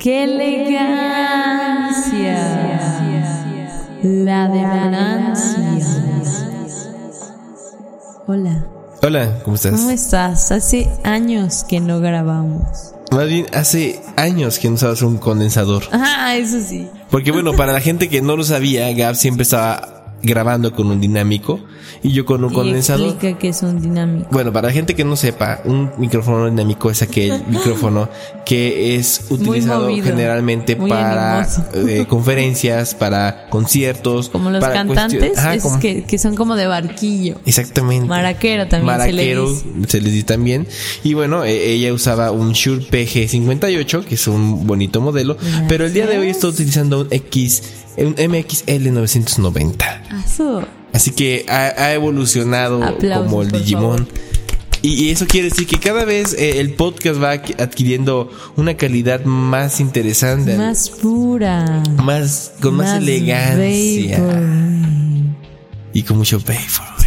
¡Qué elegancia! La de Francia. Hola. Hola, ¿cómo estás? ¿Cómo estás? Hace años que no grabamos. Más bien, hace años que no usabas un condensador. Ah, eso sí. Porque bueno, para la gente que no lo sabía, Gab siempre estaba grabando con un dinámico y yo con un Y condensador. explica que es un dinámico. Bueno, para la gente que no sepa, un micrófono dinámico es aquel micrófono que es utilizado movido, generalmente para eh, conferencias, para conciertos, Como los para cantantes, es como- que, que son como de barquillo. Exactamente. Maraquero también Maraquero, se le dice. se les dice también. Y bueno, eh, ella usaba un Shure PG58, que es un bonito modelo. Pero el día de hoy está utilizando un X, un MXL 990. Aso. Así que ha, ha evolucionado Aplausos, como el Digimon. Y, eso quiere decir que cada vez eh, el podcast va adqu- adquiriendo una calidad más interesante, Más pura. más con más, elegancia vapor. y con mucho vapor. güey.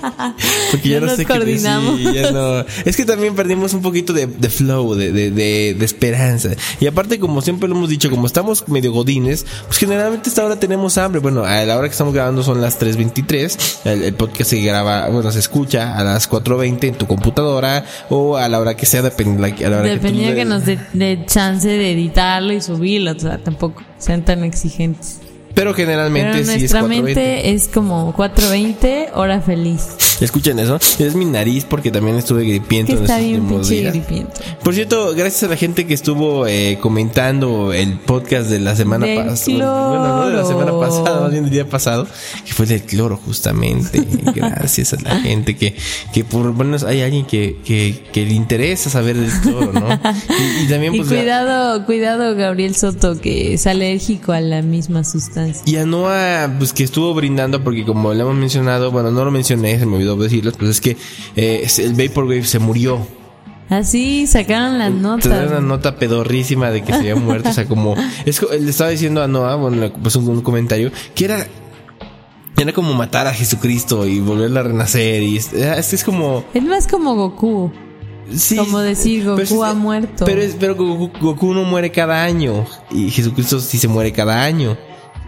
Porque ya no sé qué coordinamos. ya no. Es que también perdimos un poquito de, de flow, de, de, de, de esperanza. Y aparte, como siempre lo hemos dicho, como estamos medio godines, pues generalmente esta hora tenemos hambre. Bueno, a la hora que estamos grabando son las 3.23. El, el podcast se graba, bueno, se escucha a las 4.20 en tu computadora o a la hora que sea, depende a la hora Dependía que, tú- que nos dé chance de editarlo y subirlo. O sea, tampoco sean tan exigentes. Pero generalmente Pero sí es nuestra 4.20. mente es como 4.20, hora feliz. Escuchen eso. Es mi nariz porque también estuve gripiento Que en está bien días. gripiento. Por cierto, gracias a la gente que estuvo eh, comentando el podcast de la semana pasada. Bueno, no de la semana pasada, más bien del día pasado, que fue del cloro, justamente. gracias a la gente que, que por lo menos hay alguien que, que, que le interesa saber del cloro, ¿no? Y, y también, Y pues. cuidado, cuidado Gabriel Soto que es alérgico a la misma sustancia. Y a Noah, pues que estuvo brindando, porque como le hemos mencionado, bueno, no lo mencioné, se me olvidó decirlo, pues es que eh, el Vaporwave se murió. Así sacaron Te dan notas. una nota pedorrísima de que se había muerto. o sea, como. Es, le estaba diciendo a Noah, bueno, pues un, un comentario, que era. Era como matar a Jesucristo y volverla a renacer. Y es, es, es como. Es más como Goku. Sí, Como decir, Goku ha muerto. Pero, es, pero Goku, Goku no muere cada año. Y Jesucristo sí se muere cada año.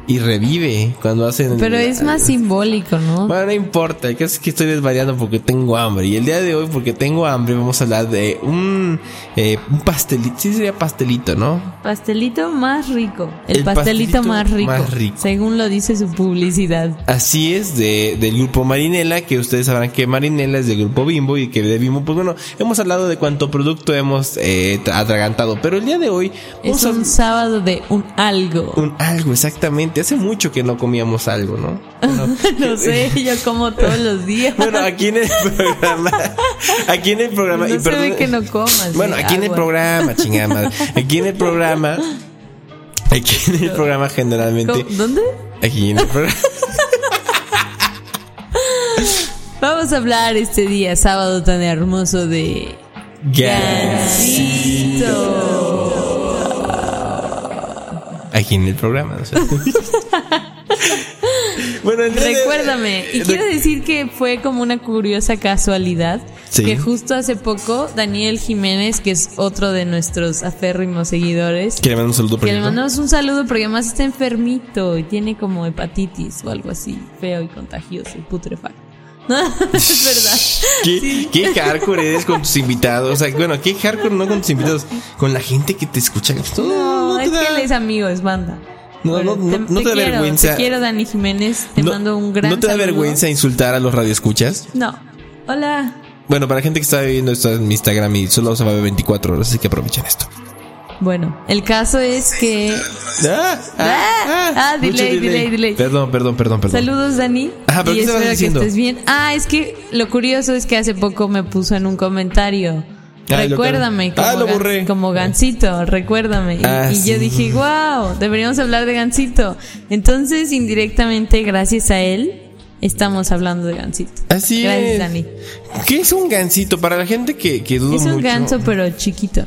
Y revive cuando hacen. Pero es más simbólico, ¿no? Bueno, no importa, el caso es que estoy desvariando porque tengo hambre. Y el día de hoy, porque tengo hambre, vamos a hablar de un, eh, un pastelito. Sí, sería pastelito, ¿no? Pastelito más rico. El, El pastelito, pastelito más, rico, más rico. Según lo dice su publicidad. Así es, de, del grupo Marinela, que ustedes sabrán que Marinela es del grupo Bimbo y que de Bimbo, pues bueno, hemos hablado de cuánto producto hemos eh, tra- atragantado. Pero el día de hoy, Es un sábado de un algo. un algo, exactamente. Hace mucho que no comíamos algo, ¿no? Bueno, no sé, yo como todos los días. Bueno, aquí en el programa, aquí en el programa, no y se ve que no comas. Bueno, aquí en el programa, chingada madre. Aquí en el programa, aquí en el programa generalmente. ¿Dónde? aquí en el programa. Vamos a hablar este día, sábado tan hermoso de Aquí en el programa. o sea. bueno, el día de- Recuérdame, y de- quiero decir que fue como una curiosa casualidad Sí. que justo hace poco Daniel Jiménez, que es otro de nuestros aférrimos seguidores, Que le mando un saludo por que le mandamos un saludo porque además está enfermito y tiene como hepatitis o algo así, feo y contagioso y putrefacto. es verdad. ¿Qué, qué hardcore eres con tus invitados. O sea, bueno, qué hardcore no con tus invitados, con la gente que te escucha. No, te es que da- él es amigo, es banda. No, no, no, no te da quiero, vergüenza. Te quiero, Dani Jiménez. Te no, mando un gran ¿No te da saludo. vergüenza insultar a los radioescuchas? No. Hola. Bueno, para la gente que está viendo esto en mi Instagram y solo se va a ver 24 horas, así que aprovechen esto. Bueno, el caso es que. Ah, Ah, ah, mucho delay, delay, delay. Perdón, perdón, perdón, perdón. Saludos, Dani. Ajá, pero y ¿qué espero diciendo? que estés bien. Ah, es que lo curioso es que hace poco me puso en un comentario. Ah, recuérdame como, Ah, lo borré. como Gansito, recuérdame. Y, Ah, y yo dije, wow, deberíamos hablar de Gansito. Entonces, indirectamente, gracias a él, estamos hablando de Gansito. Así Gracias, es. Dani. ¿Qué es un gansito? Para la gente que, que duda Es un mucho. ganso, pero chiquito.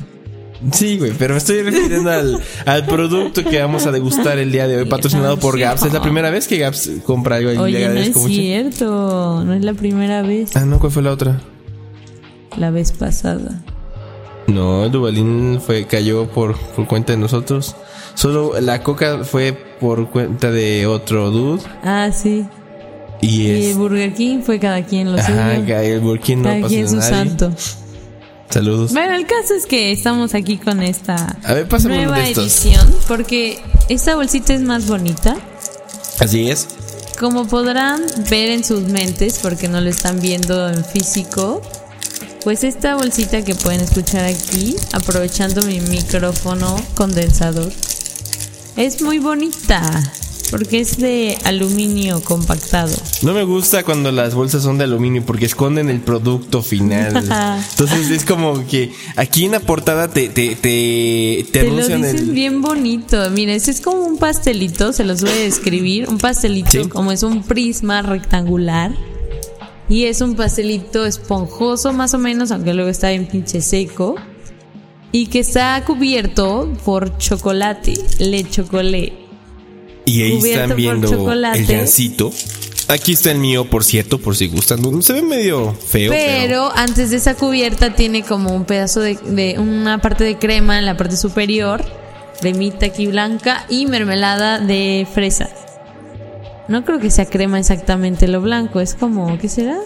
Sí, güey, pero me estoy refiriendo al, al producto que vamos a degustar el día de hoy, patrocinado por Gaps. Es la primera vez que Gaps compra algo Oye, no es mucho. cierto. No es la primera vez. Ah, no, ¿cuál fue la otra? La vez pasada. No, el Dubalín fue, cayó por, por cuenta de nosotros. Solo la coca fue por cuenta de otro dude. Ah, sí. Y Y es. Burger King fue cada quien lo suyo. que el Burkín no Cada pasa quien su nadie. santo. Saludos. Bueno, el caso es que estamos aquí con esta A ver, nueva de edición porque esta bolsita es más bonita. Así es. Como podrán ver en sus mentes, porque no lo están viendo en físico, pues esta bolsita que pueden escuchar aquí, aprovechando mi micrófono condensador, es muy bonita, porque es de aluminio compactado. No me gusta cuando las bolsas son de aluminio porque esconden el producto final. Entonces es como que aquí en la portada te, te, te, te Te lo anuncian dicen el. bien bonito. Mira, ese es como un pastelito, se los voy a describir. Un pastelito, Sí. como es un prisma rectangular. Y es un pastelito esponjoso, más o menos, aunque luego está bien pinche seco. Y que está cubierto por chocolate, le chocolate. Y ahí cubierto están viendo el gansito. Aquí está el mío, por cierto, por si gustan. Se ve medio feo, pero. Pero antes de esa cubierta tiene como un pedazo de, de una parte de crema en la parte superior, cremita aquí blanca y mermelada de fresa. No creo que sea crema exactamente lo blanco, es como, ¿qué será?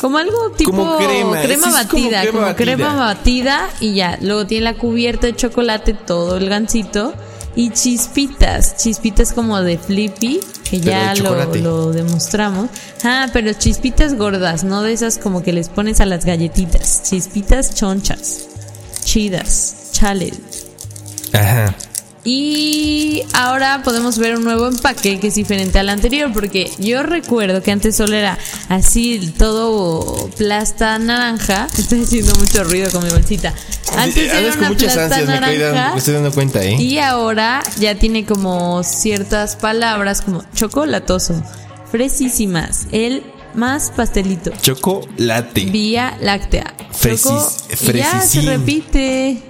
Como algo tipo Como crema, como batida, crema como batida. crema batida y ya. Luego tiene la cubierta de chocolate, todo el gansito y chispitas, chispitas como de flippy, que Pero ya lo, lo demostramos. Ah, pero chispitas gordas, no de esas como que les pones a las galletitas. Chispitas chonchas, chidas, chales. Ajá. Y ahora podemos ver un nuevo empaque que es diferente al anterior, porque yo recuerdo que antes solo era así, todo plasta naranja. Estoy haciendo mucho ruido con mi bolsita. Antes Andas era con una muchas plasta ansias, me estoy, dando, naranja. me estoy dando cuenta, ¿eh? Y ahora ya tiene como ciertas palabras como chocolatoso, fresísimas, el más pastelito, Chocolate. vía láctea. Fresis- Choco- ya se repite.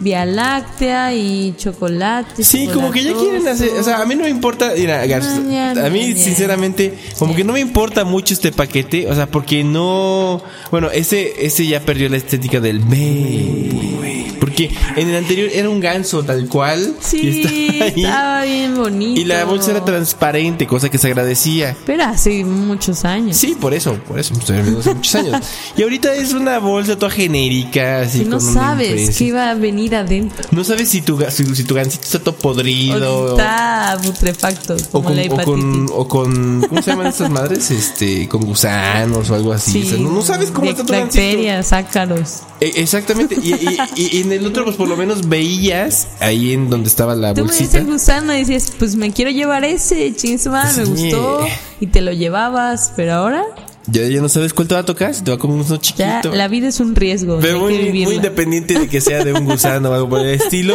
Vía láctea y chocolate. Sí, como que ya quieren hacer, o sea, a mí no me importa, mira, Mañana, a mí mañana. sinceramente, como que no me importa mucho este paquete, o sea, porque no, bueno, ese, ese ya perdió la estética del B, porque en el anterior era un ganso tal cual, Sí, y estaba ahí, estaba bien bonito. y la bolsa era transparente, cosa que se agradecía. Pero hace muchos años. Sí, por eso, por eso, hace muchos años. Y ahorita es una bolsa toda genérica, así Que no con sabes qué va a venir adentro. No sabes si tu, si, si tu gansito está todo podrido. O está putrefacto, O con, la o con, o con, ¿cómo se llaman estas madres? Este, con gusanos o algo así. O sea, no, no sabes cómo está tu gansito. bacterias, ácaros. Eh, exactamente. Y, y- y- y en el otro, pues por lo menos veías ahí en donde estaba la Tú me bolsita. el gusano y decías, pues me quiero llevar ese, chinguesuma, me Sí. gustó. Y te lo llevabas, pero ahora Ya, ya no sabes cuál te va a tocar. Si te va a comer uno ya chiquito. la vida es un riesgo. Pero muy, muy independiente de que sea de un gusano o algo por el estilo.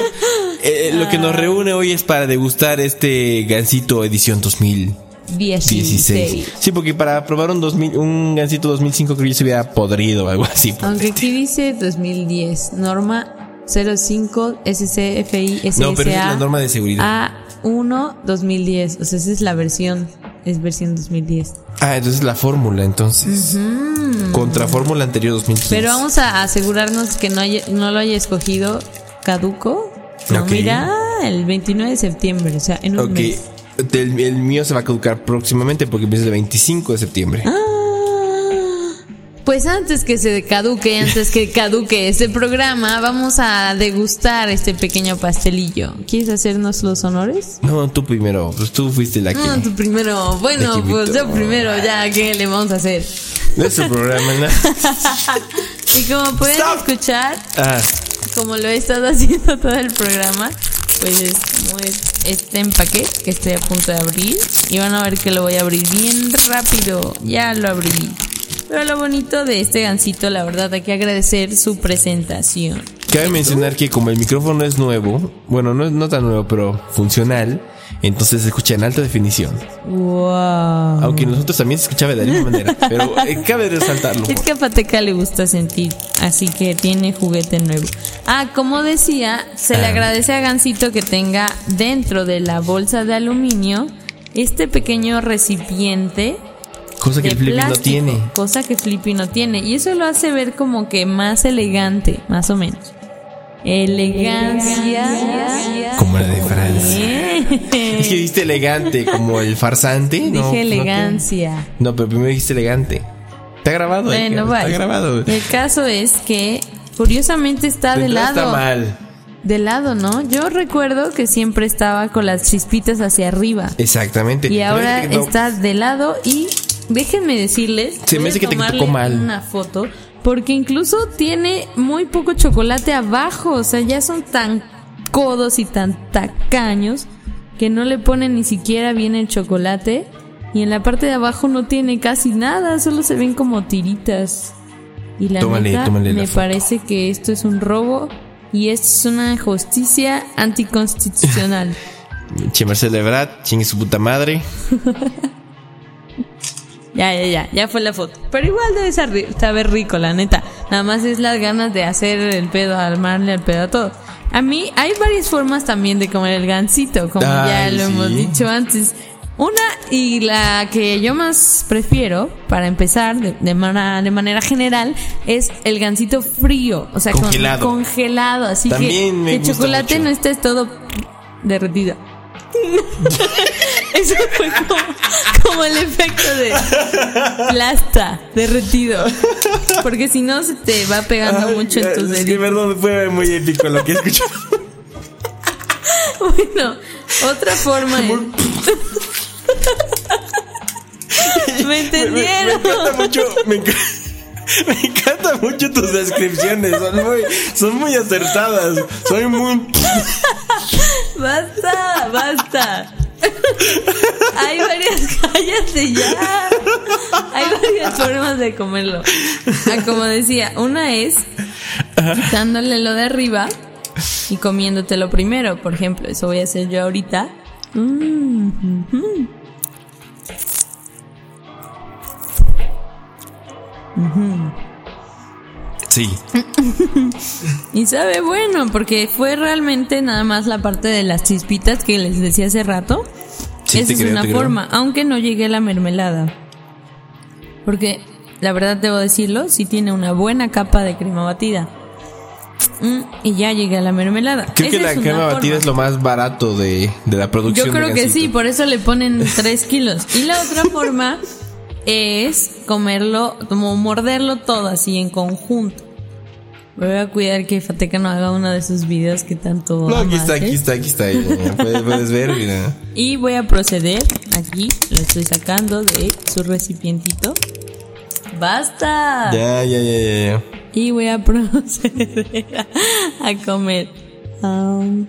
eh, lo que Ah. nos reúne hoy es para degustar este gansito edición 2016. 16. Sí, porque para probar un 2000, un gansito 2005 creo que se hubiera podrido o algo así. Aunque aquí dice 2010, norma 05 SCFI No, pero esa es la SSA norma de seguridad. A1 2010. O sea, esa es la versión. Es versión 2010. Ah, entonces la fórmula, entonces. Contra fórmula anterior 2015. Pero vamos a asegurarnos que no, haya- no lo haya escogido caduco. No, mira, el 29 de septiembre, o sea, en un Ok. mes. El, el mío se va a caducar próximamente porque empieza el 25 de septiembre. Ah. Pues antes que se caduque, antes que caduque este programa, vamos a degustar este pequeño pastelillo. ¿Quieres hacernos los honores? No, tú primero. Pues tú fuiste la que. No, tú primero. Bueno, pues yo primero, ya, ¿qué le vamos a hacer? No es su programa, ¿no? Y como pueden Stop. escuchar, Ah, como lo he estado haciendo todo el programa, pues es este empaque que estoy a punto de abrir. Y van a ver que lo voy a abrir bien rápido. Ya lo abrí. Pero lo bonito de este gansito, la verdad, hay que agradecer su presentación. Cabe mencionar que como el micrófono es nuevo, bueno, no es no tan nuevo, pero funcional, entonces se escucha en alta definición. ¡Wow! Aunque nosotros también se escuchaba de la misma manera, pero eh, cabe resaltarlo. Es que a Pateca le gusta sentir, así que tiene juguete nuevo. Ah, como decía, se le Ah. agradece a Gansito que tenga dentro de la bolsa de aluminio este pequeño recipiente Cosa que Flippy no tiene. Cosa que Flippy no tiene. Y eso lo hace ver como que más elegante, más o menos. Elegancia. Como la de Francia. Es que dijiste elegante, como el farsante. No, Dije no, elegancia. No, pero primero dijiste elegante. Está grabado, Bueno, Edgar, va. Está grabado. El caso es que curiosamente está de lado. Está mal. De lado, ¿no? Yo recuerdo que siempre estaba con las chispitas hacia arriba. Exactamente. Y ahora no- está de lado y déjenme decirles, Se me hace a que te tocó mal. una foto porque incluso tiene muy poco chocolate abajo, o sea, ya son tan codos y tan tacaños que no le ponen ni siquiera bien el chocolate y en la parte de abajo no tiene casi nada, solo se ven como tiritas. Y la Tómale, neta, tómale la me foto. parece que esto es un robo y es una justicia anticonstitucional. Che Marcelo Ebrard, chingue su puta madre. Ya, ya, ya, ya fue la foto. Pero igual debe saber rico, la neta. Nada más es las ganas de hacer el pedo, armarle el pedo a todo. A mí hay varias formas también de comer el gansito, como ya lo sí. hemos dicho antes. Una y la que yo más prefiero, para empezar, de, de, mana- de manera general, es el gansito frío. O sea, con- Congelado. congelado. Así También que el chocolate mucho. no esté todo derretido. Eso fue como, como el efecto de plasta derretido. Porque si no se te va pegando mucho en tus es que perdón, fue muy épico lo que escuché. Bueno, otra forma es. ¿Me Me, me entendieron? encanta mucho. Me, enca- me encanta mucho tus descripciones. Son muy, son muy acertadas. Soy muy. Basta, basta. Hay varias cállate ya. Hay varias formas de comerlo. Ah, como decía, una es quitándole lo de arriba y comiéndotelo primero. Por ejemplo, eso voy a hacer yo ahorita. Mm, ujú. Sí. Y sabe bueno, porque fue realmente nada más la parte de las chispitas que les decía hace rato. Sí, Esa es creo, una creo. forma, aunque no llegue a la mermelada. Porque la verdad debo decirlo, sí tiene una buena capa de crema batida. Mm, y ya llegué a la mermelada. Creo que la crema batida es lo más barato de, de la producción. Yo creo de que sí, por eso le ponen 3 kilos. Y la otra forma es comerlo, como morderlo todo así en conjunto. Voy a cuidar que Fateca no haga uno de esos videos que tanto. No, aquí está, aquí está, aquí está. Puedes, puedes ver, mira. Y voy a proceder, aquí lo estoy sacando de su recipientito. ¡Basta! Ya, ya, ya, ya. ya. Y voy a proceder a, a comer. Um,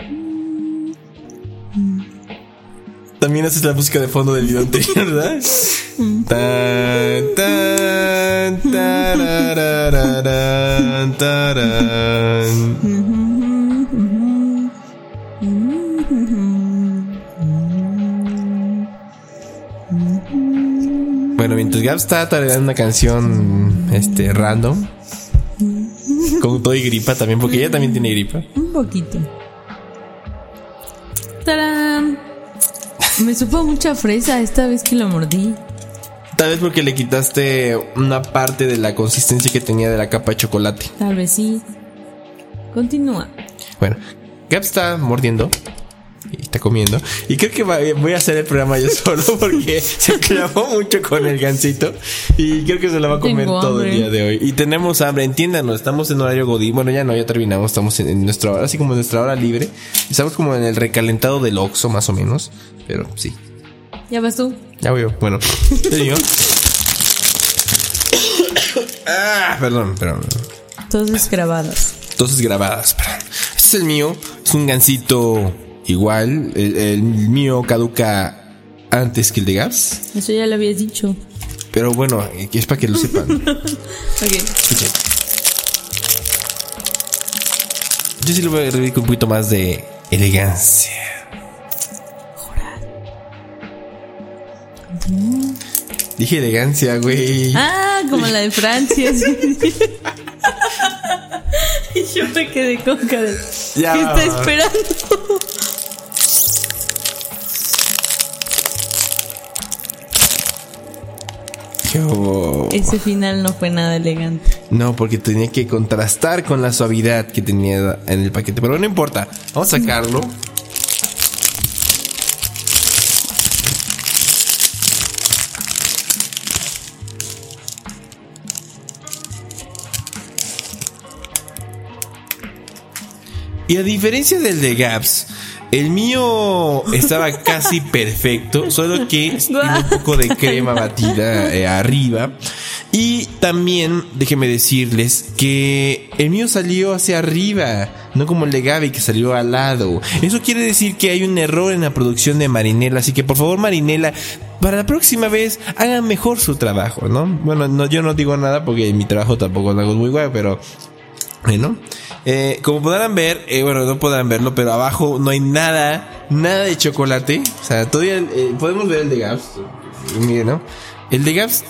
También haces la música de fondo del video anterior, ¿verdad? Tan, tan, tarán. Bueno, mientras Gab está tarareando una canción este random con todo y gripa también, porque ella también tiene gripa. un poquito. ¡Tarán! Me supo mucha fresa esta vez que lo mordí. Tal vez porque le quitaste una parte de la consistencia que tenía de la capa de chocolate. Tal vez sí. Continúa. Bueno, Gab está mordiendo comiendo. Y creo que voy a hacer el programa yo solo porque se clavó mucho con el gansito. Y creo que se lo va a comer Tengo todo el día de hoy. Y tenemos hambre, entiéndanos, estamos en horario godín. Bueno, ya no, ya terminamos, estamos en, nuestra hora, así como en nuestra hora libre. Estamos como en el recalentado del Oxxo, más o menos. Pero sí, ¿Ya vas tú? ya voy yo. Bueno, te digo. ah, perdón, perdón. Todas grabadas. Entonces grabadas. Espera. Este es el mío. Es un gansito igual. El, el mío caduca antes que el de Gabs. Eso ya lo habías dicho. Pero bueno, es para que lo sepan. Ok. Escuchen. Yo sí le voy a agregar un poquito más de elegancia. Dije elegancia, güey. Ah, como la de Francia. y yo me quedé con cara. Ya. ¿Qué está esperando? Ese final no fue nada elegante. No, porque tenía que contrastar con la suavidad que tenía en el paquete. Pero no importa. Vamos a sacarlo. Y a diferencia del de Gaps, el mío estaba casi perfecto, solo que tiene un poco de crema batida eh, arriba. Y también, déjenme decirles que el mío salió hacia arriba, no como el de Gaby que salió al lado. Eso quiere decir que hay un error en la producción de Marinela, así que por favor Marinela, para la próxima vez hagan mejor su trabajo, ¿no? Bueno, no, yo no digo nada porque mi trabajo tampoco lo hago muy guay, pero bueno, eh, como podrán ver, eh, bueno, no podrán verlo, pero abajo no hay nada, nada de chocolate. O sea, todavía eh, podemos ver el de Gaps. Miren, ¿no? El de Gaps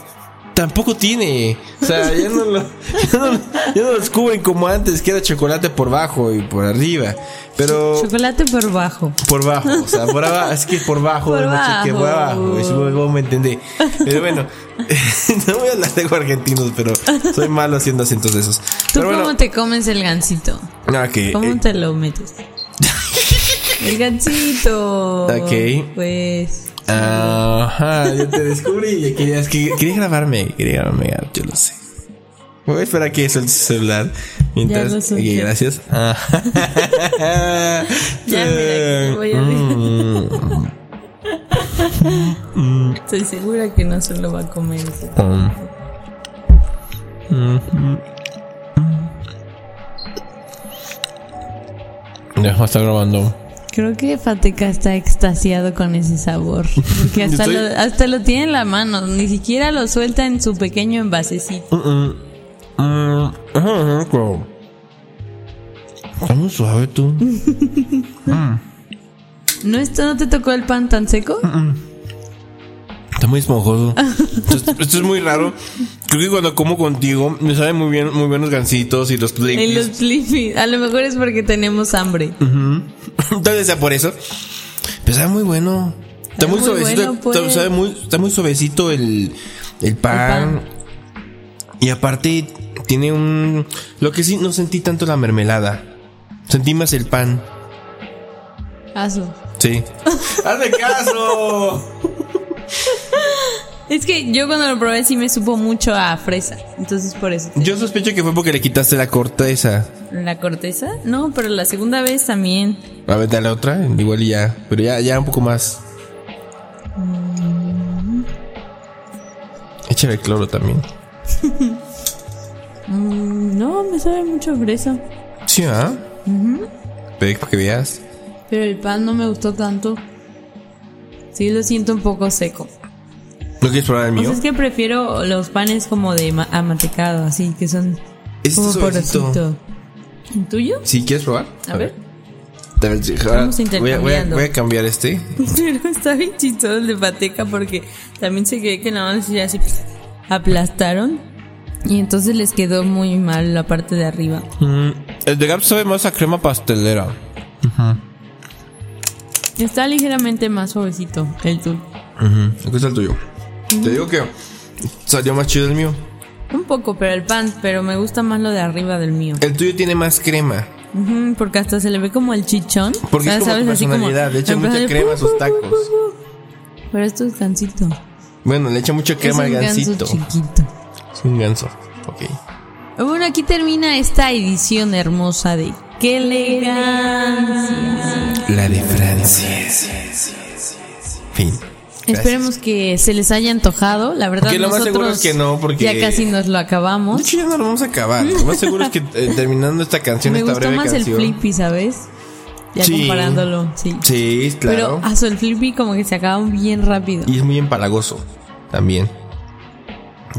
tampoco tiene. O sea, ya no lo, ya no, ya no lo descubren como antes, que era chocolate por bajo y por arriba. Pero Chocolate por bajo. por bajo, o sea, por abajo, es que por bajo, Por sé qué, por bajo. abajo, eso luego me entendí. Pero bueno, no voy a hablar de argentinos, pero soy malo haciendo acentos de esos. ¿Tú Pero cómo bueno, te comes el gansito? ah, que, ¿Cómo eh, te lo metes? el gansito. Ok. Pues. Ajá, yo te descubrí. Querías que quería grabarme, quería grabarme, yo lo sé. Voy a esperar a que sueltes su celular. Mientras, Ya lo solté. Ok, gracias. Ajá. Ya, mira, que te voy a Mm, Estoy segura que no se lo va a comer. ese. um. Mhm. Ya, está grabando. Creo que Fateca está extasiado con ese sabor. Porque hasta, Estoy- lo, hasta lo tiene en la mano. Ni siquiera lo suelta en su pequeño envasecito. Mm, mm, ajá, ajá, claro. Está muy suave tú. ¿No, esto, ¿No te tocó el pan tan seco? Está muy esponjoso. esto, es- esto es muy raro. Creo que cuando como contigo me saben muy bien, muy buenos gansitos y los En los Twinkies. Flippy. A lo mejor es porque tenemos hambre. Tal vez sea por eso. Pero sabe muy bueno. Está muy, muy suavecito. bueno, pues. está, sabe muy, está muy suavecito el, el pan. pan. Y aparte tiene un... Lo que sí no sentí tanto la mermelada. Sentí más el pan. Aso. Sí. ¡Hazme caso! Es que yo cuando lo probé sí me supo mucho a fresa. Entonces por eso. Yo sospecho que fue porque le quitaste la corteza. ¿La corteza? No, pero la segunda vez también. A ver, dale otra, igual y ya. Pero ya, ya un poco más. Échale el cloro también. Mm, no, me sabe mucho a fresa. Sí, ¿ah? Pero para que veas. Pero el pan no me gustó tanto. Sí, lo siento un poco seco. ¿No quieres probar el mío? es que prefiero los panes como de ma- amantecado, así, que son Este como es porosito. ¿El tuyo? ¿Sí quieres probar? A ver. A ver, Estamos voy, a, voy, a, voy a cambiar este. Pero está bien chistoso el de pateca porque también se quedé que nada más así aplastaron y entonces les quedó muy mal la parte de arriba. Mm, el de Gap sabe más a crema pastelera. Está ligeramente más suavecito el tuyo. Ujú, Aquí está el tuyo. Te digo que salió más chido el mío. Un poco, pero el pan, pero me gusta más lo de arriba del mío. El tuyo tiene más crema. Porque hasta se le ve como el chichón. Porque O sea, es como ¿sabes? Así personalidad. Le echa mucha crema a sus tacos. Pero esto es gansito. Bueno, le echa mucha crema es al un ganso gansito. chiquito. Es un ganso. Ok. Bueno, aquí termina esta edición hermosa de ¡Qué elegancia! La de Francia. Gracias. Esperemos que se les haya antojado. La verdad, Porque lo más seguro es que no, porque- ya casi nos lo De acabamos. hecho, ya no lo vamos a acabar. Lo más seguro es que eh, terminando esta canción, Me esta gustó breve más canción. el flippy, ¿sabes? Ya Sí. comparándolo, sí. Sí, claro. Pero a su el flippy como que se acaba bien rápido. Y es muy empalagoso también.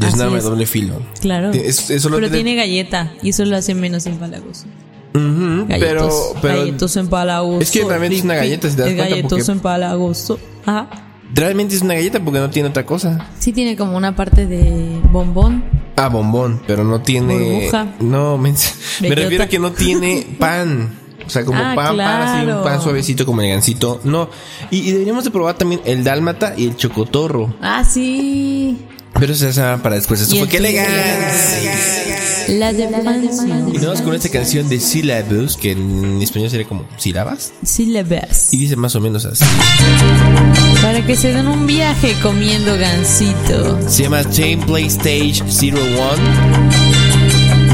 Y es Así un arma es. de doble filo. Claro. Es- lo pero tiene- tiene galleta y eso lo hace menos empalagoso. Ujú, pero, Galletos, pero galletos empalagoso. Es que realmente es una galleta, si te das Es cuenta, galletoso porque- empalagoso. Ajá. Realmente es una galleta porque no tiene otra cosa. Sí tiene como una parte de bombón. Ah, bombón, pero no tiene. Burbuja. No, me, me refiero a que no tiene pan. O sea, como Ah, pan, pan, así, un pan suavecito como el gansito. No. Y, y deberíamos de probar también el dálmata y el chocotorro. Ah, sí. Pero eso se para después. Eso Y fue tuyo. elegancia. La de. Y nos con esta canción de Syllabus, que en español sería como sílabas. Sí le ves. Y dice más o menos así. Para que se den un viaje comiendo gansito. Se llama Chain Play Stage 01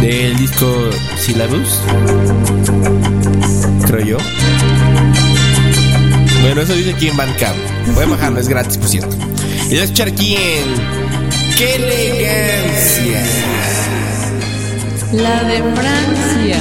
del disco Syllabus. Creo yo. Bueno, eso dice aquí en Bandcamp. Voy a bajarlo, es gratis, por cierto. Y voy a escuchar aquí en. ¡Qué elegancia! La de Francia.